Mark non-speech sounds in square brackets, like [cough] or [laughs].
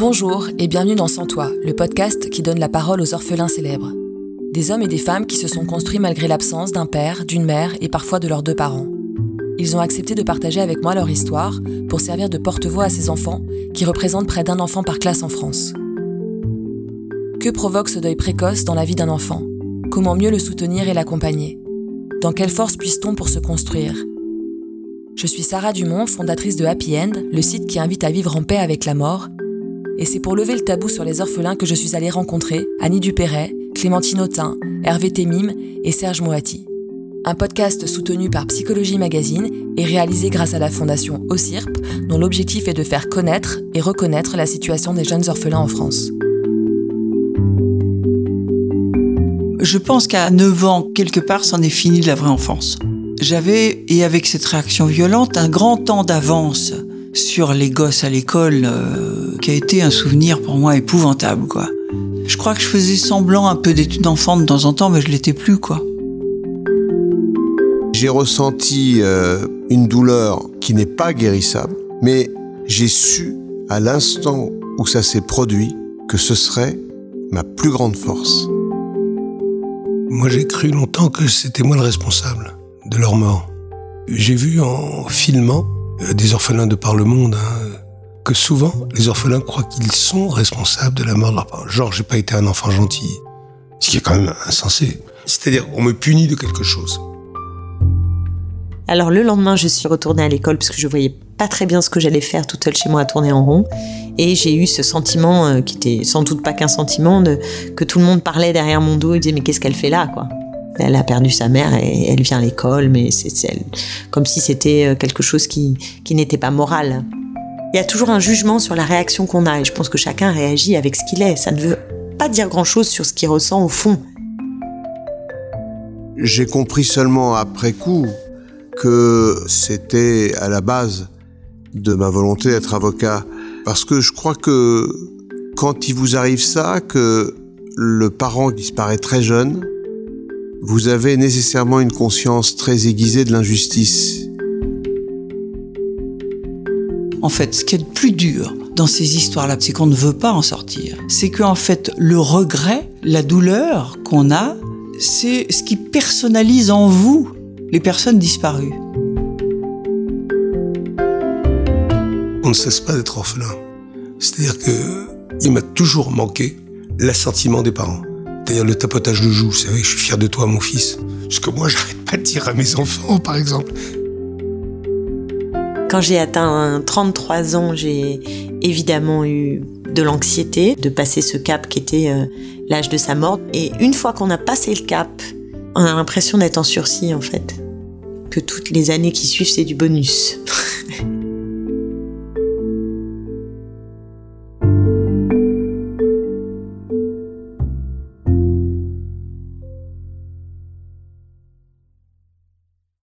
Bonjour et bienvenue dans Sans Toi, le podcast qui donne la parole aux orphelins célèbres. Des hommes et des femmes qui se sont construits malgré l'absence d'un père, d'une mère et parfois de leurs deux parents. Ils ont accepté de partager avec moi leur histoire pour servir de porte-voix à ces enfants qui représentent près d'un enfant par classe en France. Que provoque ce deuil précoce dans la vie d'un enfant? Comment mieux le soutenir et l'accompagner? Dans quelle force puisse-t-on pour se construire? Je suis Sarah Dumont, fondatrice de Happy End, le site qui invite à vivre en paix avec la mort et c'est pour lever le tabou sur les orphelins que je suis allée rencontrer Annie Dupéret, Clémentine Autain, Hervé Temim et Serge Moati. Un podcast soutenu par Psychologie Magazine et réalisé grâce à la fondation OCIRP, dont l'objectif est de faire connaître et reconnaître la situation des jeunes orphelins en France. Je pense qu'à 9 ans, quelque part, c'en est fini de la vraie enfance. J'avais, et avec cette réaction violente, un grand temps d'avance sur les gosses à l'école euh, qui a été un souvenir pour moi épouvantable quoi. Je crois que je faisais semblant un peu d'études d'enfant de temps en temps mais je l'étais plus quoi. J'ai ressenti euh, une douleur qui n'est pas guérissable mais j'ai su à l'instant où ça s'est produit que ce serait ma plus grande force. Moi j'ai cru longtemps que c'était moi le responsable de leur mort. J'ai vu en filmant des orphelins de par le monde, hein, que souvent les orphelins croient qu'ils sont responsables de la mort de leur parents. Genre, j'ai pas été un enfant gentil, ce qui est quand même insensé. C'est-à-dire, on me punit de quelque chose. Alors le lendemain, je suis retournée à l'école parce que je voyais pas très bien ce que j'allais faire toute seule chez moi à tourner en rond. Et j'ai eu ce sentiment, euh, qui était sans doute pas qu'un sentiment, que tout le monde parlait derrière mon dos et disait mais qu'est-ce qu'elle fait là quoi? Elle a perdu sa mère et elle vient à l'école, mais c'est comme si c'était euh, quelque chose qui, n'était pas moral. Il y a toujours un jugement sur la réaction qu'on a et je pense que chacun réagit avec ce qu'il est. Ça ne veut pas dire grand-chose sur ce qu'il ressent au fond. J'ai compris seulement après coup que c'était à la base de ma volonté d'être avocat. Parce que je crois que quand il vous arrive ça, que le parent disparaît très jeune, vous avez nécessairement une conscience très aiguisée de l'injustice. En fait, ce qui est le plus dur dans ces histoires-là, c'est qu'on ne veut pas en sortir. C'est qu'en fait, le regret, la douleur qu'on a, c'est ce qui personnalise en vous les personnes disparues. On ne cesse pas d'être orphelin. C'est-à-dire que il m'a toujours manqué l'assentiment des parents le tapotage de joue. Vous savez, je suis fier de toi, mon fils. Ce que moi, [laughs] j'arrête pas de dire à mes enfants, par exemple. Quand j'ai atteint 33 ans, j'ai évidemment eu de l'anxiété de passer ce cap qui était euh, l'âge de sa mort. Et une fois qu'on a passé le cap, on a l'impression d'être en sursis en fait. Que toutes les années qui suivent, c'est du bonus.